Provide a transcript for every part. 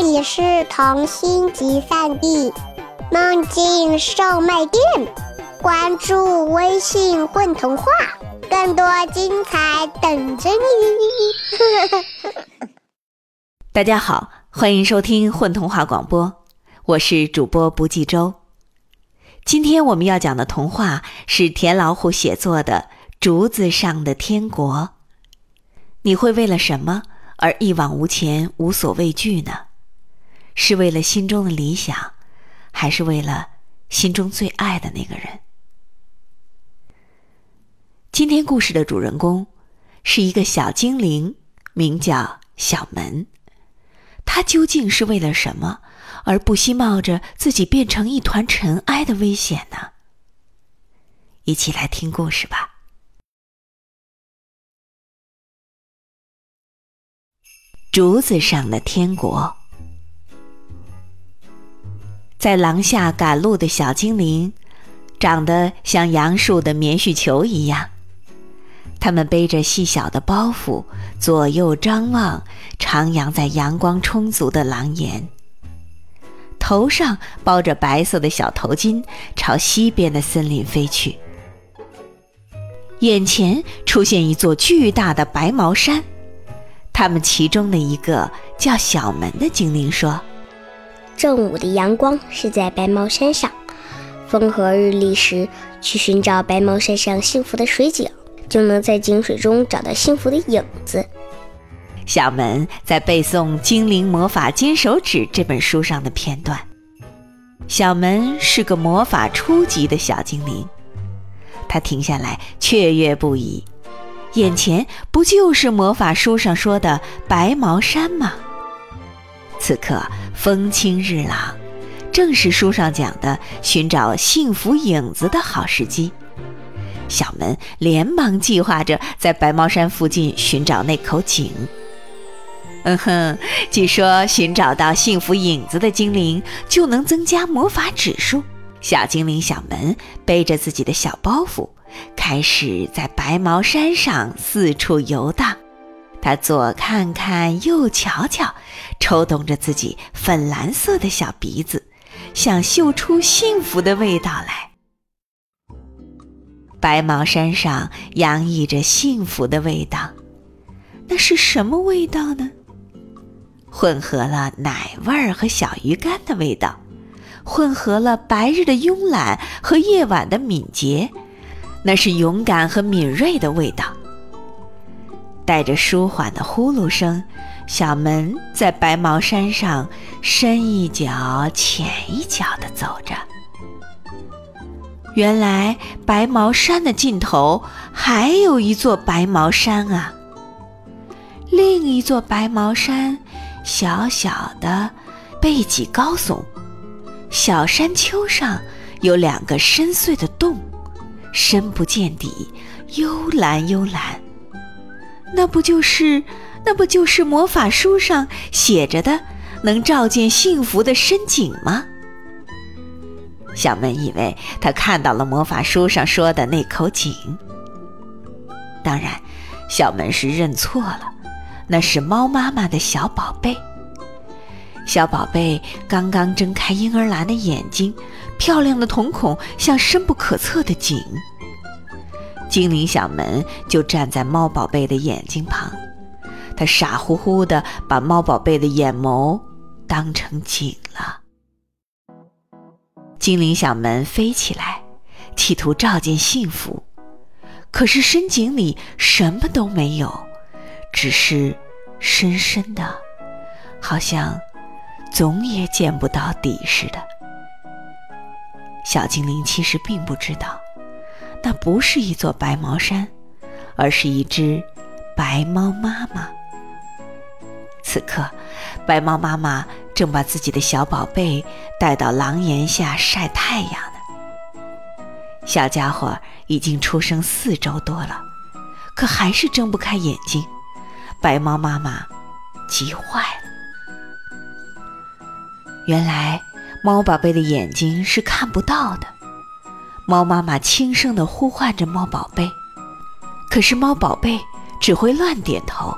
这里是童心集散地，梦境售卖店。关注微信“混童话”，更多精彩等着你。大家好，欢迎收听混童话广播，我是主播不计周。今天我们要讲的童话是田老虎写作的《竹子上的天国》。你会为了什么而一往无前、无所畏惧呢？是为了心中的理想，还是为了心中最爱的那个人？今天故事的主人公是一个小精灵，名叫小门。他究竟是为了什么而不惜冒着自己变成一团尘埃的危险呢？一起来听故事吧。竹子上的天国，在廊下赶路的小精灵，长得像杨树的棉絮球一样。他们背着细小的包袱，左右张望，徜徉在阳光充足的廊檐。头上包着白色的小头巾，朝西边的森林飞去。眼前出现一座巨大的白毛山，他们其中的一个叫小门的精灵说：“正午的阳光是在白毛山上，风和日丽时去寻找白毛山上幸福的水井。”就能在井水中找到幸福的影子。小门在背诵《精灵魔法金手指》这本书上的片段。小门是个魔法初级的小精灵，他停下来雀跃不已。眼前不就是魔法书上说的白毛山吗？此刻风清日朗，正是书上讲的寻找幸福影子的好时机。小门连忙计划着在白毛山附近寻找那口井。嗯哼，据说寻找到幸福影子的精灵就能增加魔法指数。小精灵小门背着自己的小包袱，开始在白毛山上四处游荡。他左看看，右瞧瞧，抽动着自己粉蓝色的小鼻子，想嗅出幸福的味道来。白毛山上洋溢着幸福的味道，那是什么味道呢？混合了奶味儿和小鱼干的味道，混合了白日的慵懒和夜晚的敏捷，那是勇敢和敏锐的味道。带着舒缓的呼噜声，小门在白毛山上深一脚浅一脚地走着。原来白毛山的尽头还有一座白毛山啊！另一座白毛山，小小的，背脊高耸，小山丘上有两个深邃的洞，深不见底，幽蓝幽蓝。那不就是，那不就是魔法书上写着的能照见幸福的深井吗？小门以为他看到了魔法书上说的那口井，当然，小门是认错了，那是猫妈妈的小宝贝。小宝贝刚刚睁开婴儿蓝的眼睛，漂亮的瞳孔像深不可测的井。精灵小门就站在猫宝贝的眼睛旁，他傻乎乎的把猫宝贝的眼眸当成井了。精灵小门飞起来，企图照见幸福，可是深井里什么都没有，只是深深的，好像总也见不到底似的。小精灵其实并不知道，那不是一座白毛山，而是一只白猫妈妈。此刻，白猫妈妈。正把自己的小宝贝带到廊檐下晒太阳呢。小家伙已经出生四周多了，可还是睁不开眼睛。白猫妈妈急坏了。原来猫宝贝的眼睛是看不到的。猫妈妈轻声地呼唤着猫宝贝，可是猫宝贝只会乱点头，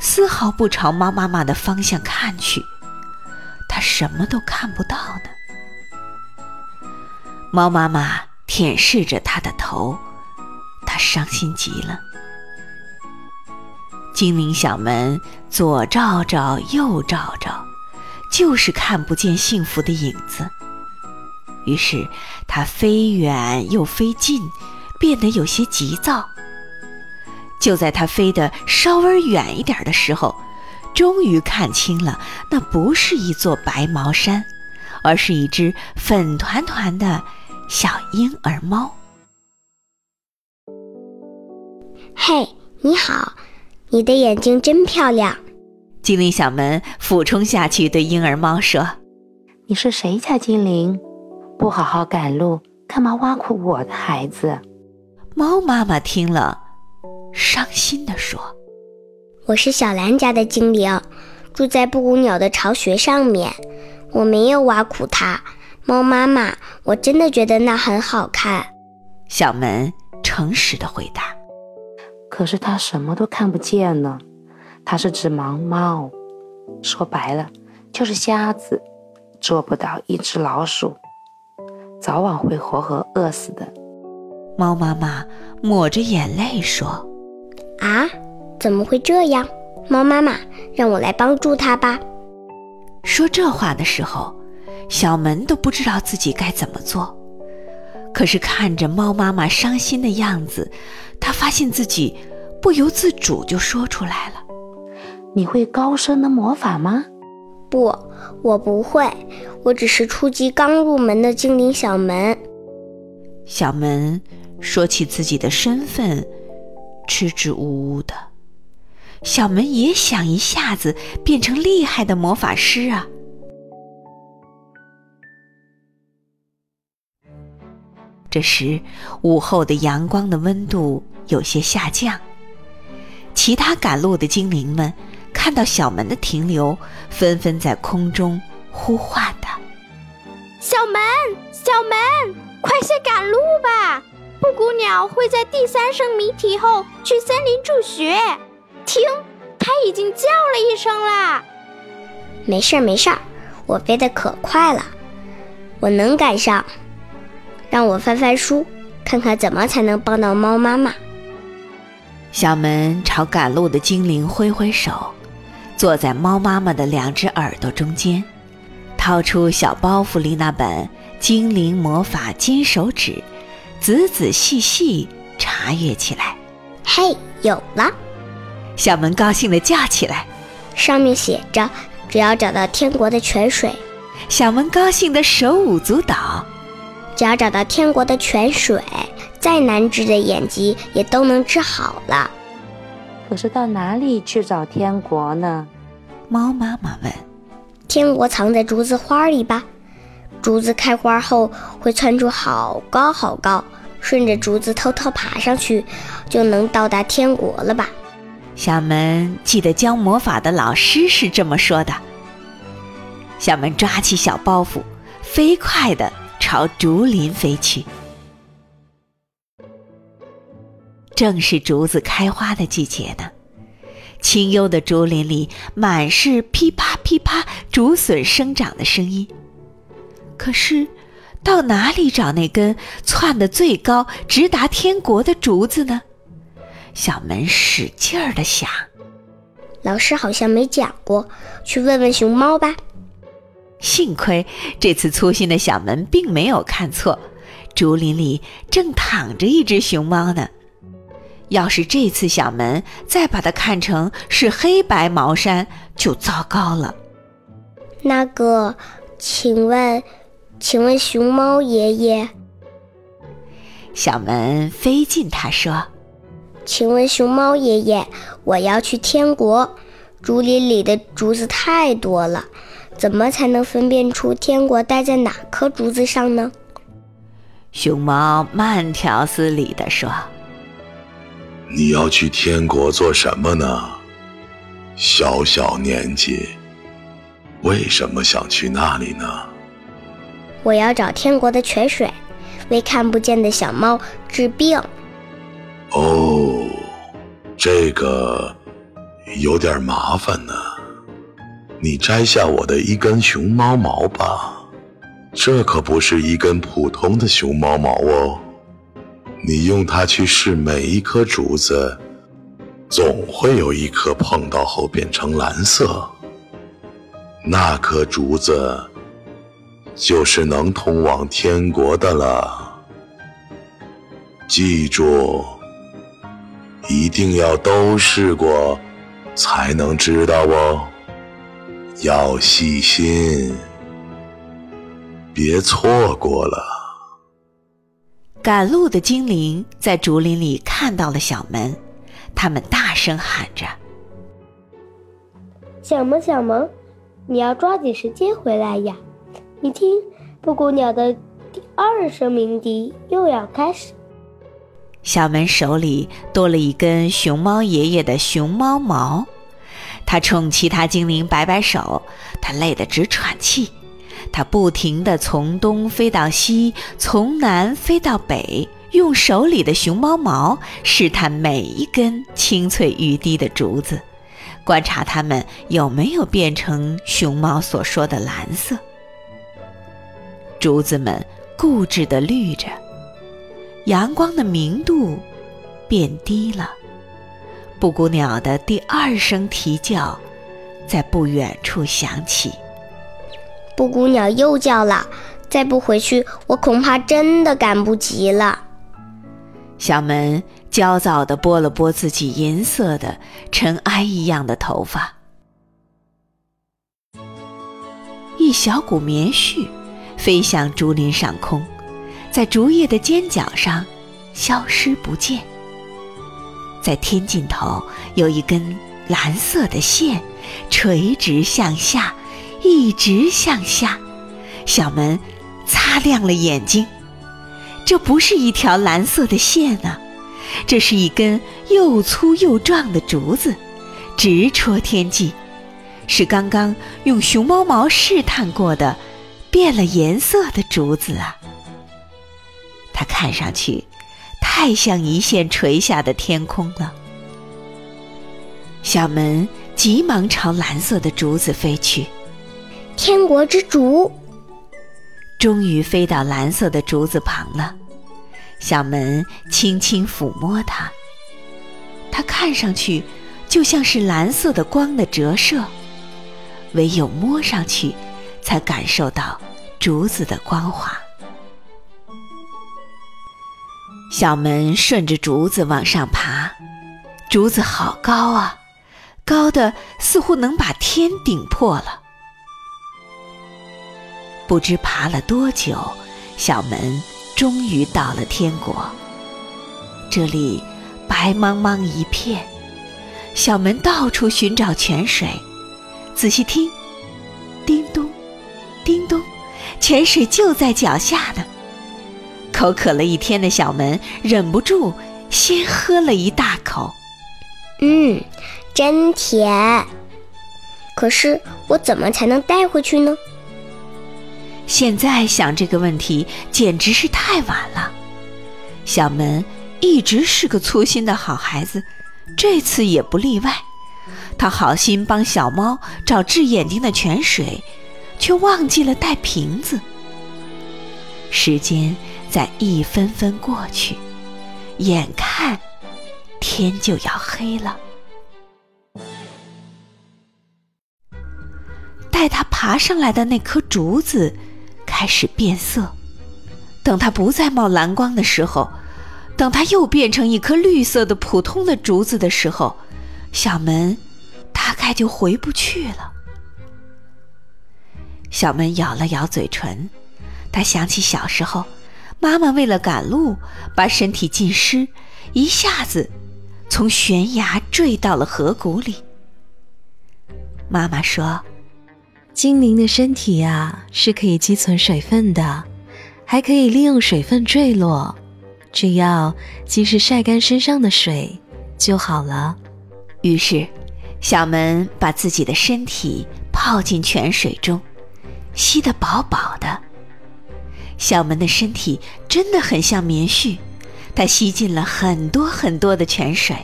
丝毫不朝猫妈妈的方向看去。它什么都看不到呢。猫妈妈舔舐着它的头，它伤心极了。精灵小门左照照，右照照，就是看不见幸福的影子。于是它飞远又飞近，变得有些急躁。就在它飞得稍微远一点的时候，终于看清了，那不是一座白毛山，而是一只粉团团的小婴儿猫。嘿，你好，你的眼睛真漂亮。精灵小门俯冲下去，对婴儿猫说：“你是谁家精灵？不好好赶路，干嘛挖苦我的孩子？”猫妈妈听了。伤心地说：“我是小兰家的精灵，住在布谷鸟的巢穴上面。我没有挖苦它。猫妈妈，我真的觉得那很好看。”小门诚实的回答：“可是它什么都看不见呢。它是只盲猫，说白了就是瞎子，做不到一只老鼠，早晚会活活饿死的。”猫妈妈抹着眼泪说。啊，怎么会这样？猫妈妈，让我来帮助它吧。说这话的时候，小门都不知道自己该怎么做。可是看着猫妈妈伤心的样子，他发现自己不由自主就说出来了：“你会高深的魔法吗？”“不，我不会，我只是初级刚入门的精灵小门。”小门说起自己的身份。支支吾吾的，小门也想一下子变成厉害的魔法师啊！这时，午后的阳光的温度有些下降，其他赶路的精灵们看到小门的停留，纷纷在空中呼唤他：“小门，小门，快些赶路吧！”布谷鸟会在第三声鸣啼后去森林助学。听，它已经叫了一声啦。没事儿，没事儿，我飞得可快了，我能赶上。让我翻翻书，看看怎么才能帮到猫妈妈。小门朝赶路的精灵挥挥手，坐在猫妈妈的两只耳朵中间，掏出小包袱里那本《精灵魔法金手指》。仔仔细细查阅起来，嘿，有了！小门高兴地叫起来。上面写着：“只要找到天国的泉水。”小门高兴得手舞足蹈。只要找到天国的泉水，再难治的眼疾也都能治好了。可是到哪里去找天国呢？猫妈妈问。天国藏在竹子花里吧。竹子开花后会窜出好高好高，顺着竹子偷偷爬上去，就能到达天国了吧？小门记得教魔法的老师是这么说的。小门抓起小包袱，飞快地朝竹林飞去。正是竹子开花的季节呢，清幽的竹林里满是噼啪噼啪竹笋生长的声音。可是，到哪里找那根窜得最高、直达天国的竹子呢？小门使劲儿的想。老师好像没讲过，去问问熊猫吧。幸亏这次粗心的小门并没有看错，竹林里正躺着一只熊猫呢。要是这次小门再把它看成是黑白毛衫，就糟糕了。那个，请问？请问熊猫爷爷，小门飞进，他说：“请问熊猫爷爷，我要去天国，竹林里的竹子太多了，怎么才能分辨出天国待在哪棵竹子上呢？”熊猫慢条斯理地说：“你要去天国做什么呢？小小年纪，为什么想去那里呢？”我要找天国的泉水，为看不见的小猫治病。哦，这个有点麻烦呢。你摘下我的一根熊猫毛吧，这可不是一根普通的熊猫毛哦。你用它去试每一颗竹子，总会有一颗碰到后变成蓝色。那颗竹子就是能通往天国的了。记住，一定要都试过，才能知道哦。要细心，别错过了。赶路的精灵在竹林里看到了小门，他们大声喊着：“小萌，小萌！”你要抓紧时间回来呀！你听，布谷鸟的第二声鸣笛又要开始。小门手里多了一根熊猫爷爷的熊猫毛，他冲其他精灵摆摆手，他累得直喘气。它不停地从东飞到西，从南飞到北，用手里的熊猫毛试探每一根青翠欲滴的竹子。观察它们有没有变成熊猫所说的蓝色。竹子们固执地绿着，阳光的明度变低了。布谷鸟的第二声啼叫在不远处响起。布谷鸟又叫了，再不回去，我恐怕真的赶不及了。小门。焦躁地拨了拨自己银色的尘埃一样的头发，一小股棉絮飞向竹林上空，在竹叶的尖角上消失不见。在天尽头有一根蓝色的线，垂直向下，一直向下。小门擦亮了眼睛，这不是一条蓝色的线啊！这是一根又粗又壮的竹子，直戳天际，是刚刚用熊猫毛试探过的变了颜色的竹子啊！它看上去太像一线垂下的天空了。小门急忙朝蓝色的竹子飞去，天国之竹终于飞到蓝色的竹子旁了。小门轻轻抚摸它，它看上去就像是蓝色的光的折射，唯有摸上去，才感受到竹子的光滑。小门顺着竹子往上爬，竹子好高啊，高的似乎能把天顶破了。不知爬了多久，小门。终于到了天国，这里白茫茫一片，小门到处寻找泉水。仔细听，叮咚，叮咚，泉水就在脚下呢。口渴了一天的小门忍不住先喝了一大口，嗯，真甜。可是我怎么才能带回去呢？现在想这个问题简直是太晚了。小门一直是个粗心的好孩子，这次也不例外。他好心帮小猫找治眼睛的泉水，却忘记了带瓶子。时间在一分分过去，眼看天就要黑了。带他爬上来的那棵竹子。开始变色，等它不再冒蓝光的时候，等它又变成一颗绿色的普通的竹子的时候，小门大概就回不去了。小门咬了咬嘴唇，他想起小时候，妈妈为了赶路，把身体浸湿，一下子从悬崖坠到了河谷里。妈妈说。精灵的身体呀，是可以积存水分的，还可以利用水分坠落，只要及时晒干身上的水就好了。于是，小门把自己的身体泡进泉水中，吸得饱饱的。小门的身体真的很像棉絮，它吸进了很多很多的泉水。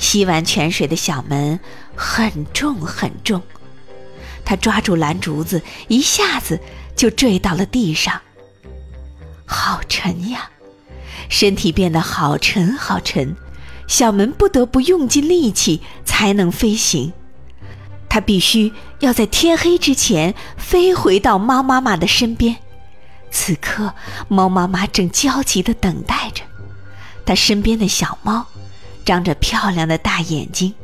吸完泉水的小门很重很重。他抓住蓝竹子，一下子就坠到了地上。好沉呀，身体变得好沉好沉，小门不得不用尽力气才能飞行。他必须要在天黑之前飞回到猫妈妈的身边。此刻，猫妈妈正焦急地等待着。它身边的小猫，张着漂亮的大眼睛，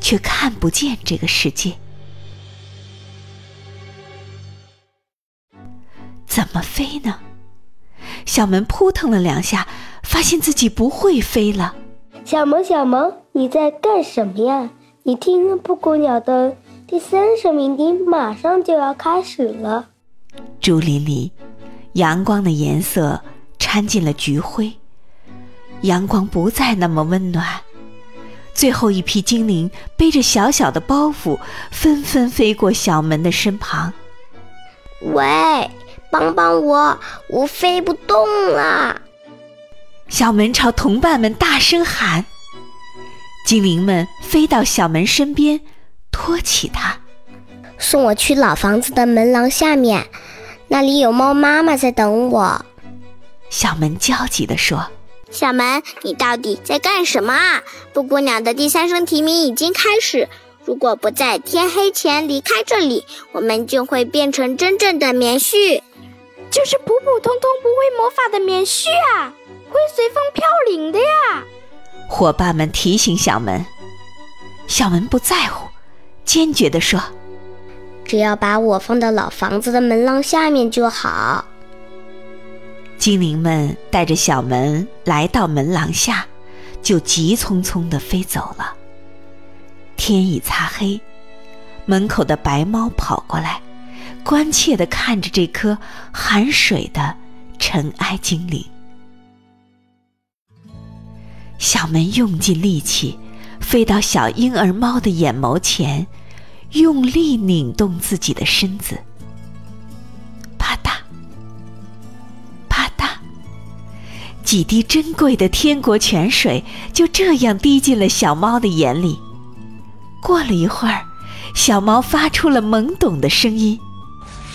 却看不见这个世界。怎么飞呢？小门扑腾了两下，发现自己不会飞了。小萌，小萌，你在干什么呀？你听，布谷鸟的第三声鸣笛马上就要开始了。竹林里，阳光的颜色掺进了橘灰，阳光不再那么温暖。最后一批精灵背着小小的包袱，纷纷飞过小门的身旁。喂！帮帮我，我飞不动了！小门朝同伴们大声喊。精灵们飞到小门身边，托起它，送我去老房子的门廊下面，那里有猫妈妈在等我。小门焦急地说：“小门，你到底在干什么啊？布谷鸟的第三声啼鸣已经开始。”如果不在天黑前离开这里，我们就会变成真正的棉絮，就是普普通通不会魔法的棉絮啊，会随风飘零的呀。伙伴们提醒小门，小门不在乎，坚决地说：“只要把我放到老房子的门廊下面就好。”精灵们带着小门来到门廊下，就急匆匆地飞走了。天已擦黑，门口的白猫跑过来，关切地看着这颗含水的尘埃精灵。小门用尽力气，飞到小婴儿猫的眼眸前，用力拧动自己的身子。啪嗒，啪嗒，几滴珍贵的天国泉水就这样滴进了小猫的眼里。过了一会儿，小猫发出了懵懂的声音：“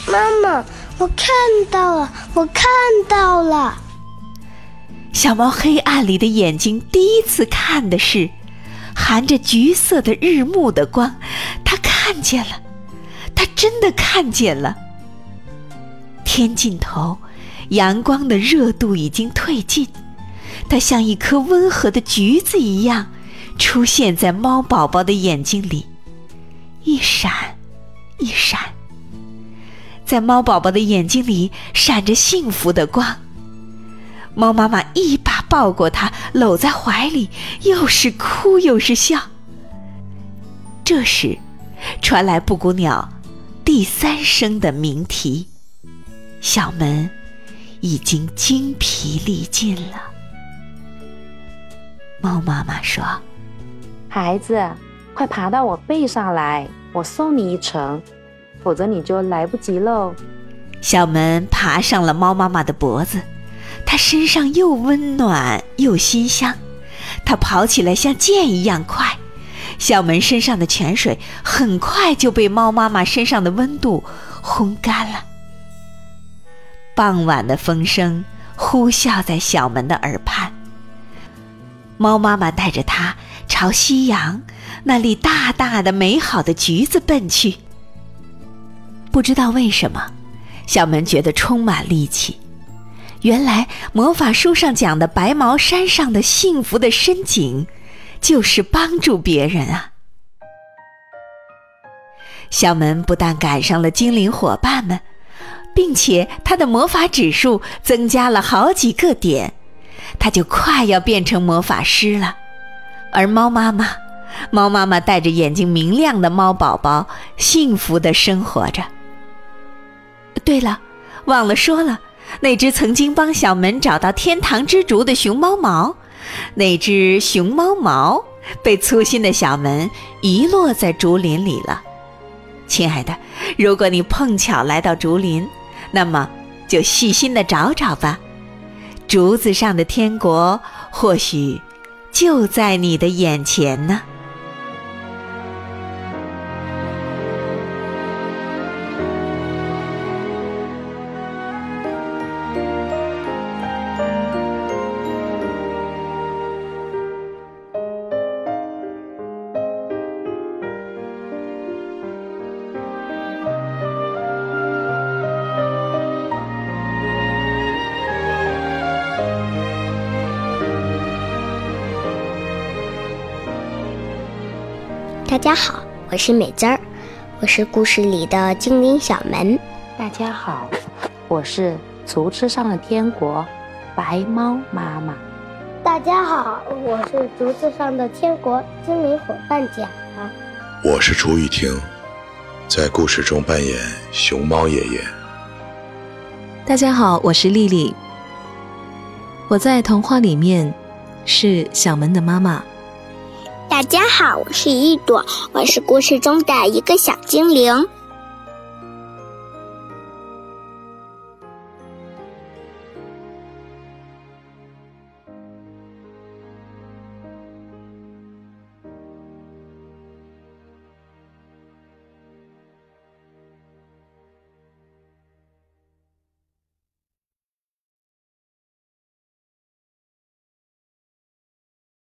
妈妈，我看到了，我看到了。”小猫黑暗里的眼睛第一次看的是含着橘色的日暮的光，它看见了，它真的看见了。天尽头，阳光的热度已经褪尽，它像一颗温和的橘子一样。出现在猫宝宝的眼睛里，一闪，一闪，在猫宝宝的眼睛里闪着幸福的光。猫妈妈一把抱过它，搂在怀里，又是哭又是笑。这时，传来布谷鸟第三声的鸣啼，小门已经精疲力尽了。猫妈妈说。孩子，快爬到我背上来，我送你一程，否则你就来不及喽。小门爬上了猫妈妈的脖子，它身上又温暖又馨香，它跑起来像箭一样快。小门身上的泉水很快就被猫妈妈身上的温度烘干了。傍晚的风声呼啸在小门的耳畔，猫妈妈带着它。朝夕阳那里大大的美好的橘子奔去。不知道为什么，小门觉得充满力气。原来魔法书上讲的白毛山上的幸福的深井，就是帮助别人啊。小门不但赶上了精灵伙伴们，并且他的魔法指数增加了好几个点，他就快要变成魔法师了。而猫妈妈，猫妈妈带着眼睛明亮的猫宝宝，幸福的生活着。对了，忘了说了，那只曾经帮小门找到天堂之竹的熊猫毛，那只熊猫毛被粗心的小门遗落在竹林里了。亲爱的，如果你碰巧来到竹林，那么就细心的找找吧，竹子上的天国或许。就在你的眼前呢。家好，我是美滋儿，我是故事里的精灵小门。大家好，我是竹子上的天国白猫妈妈。大家好，我是竹子上的天国精灵伙伴甲。我是朱玉婷，在故事中扮演熊猫爷爷。大家好，我是丽丽。我在童话里面是小门的妈妈。大家好，我是一朵，我是故事中的一个小精灵。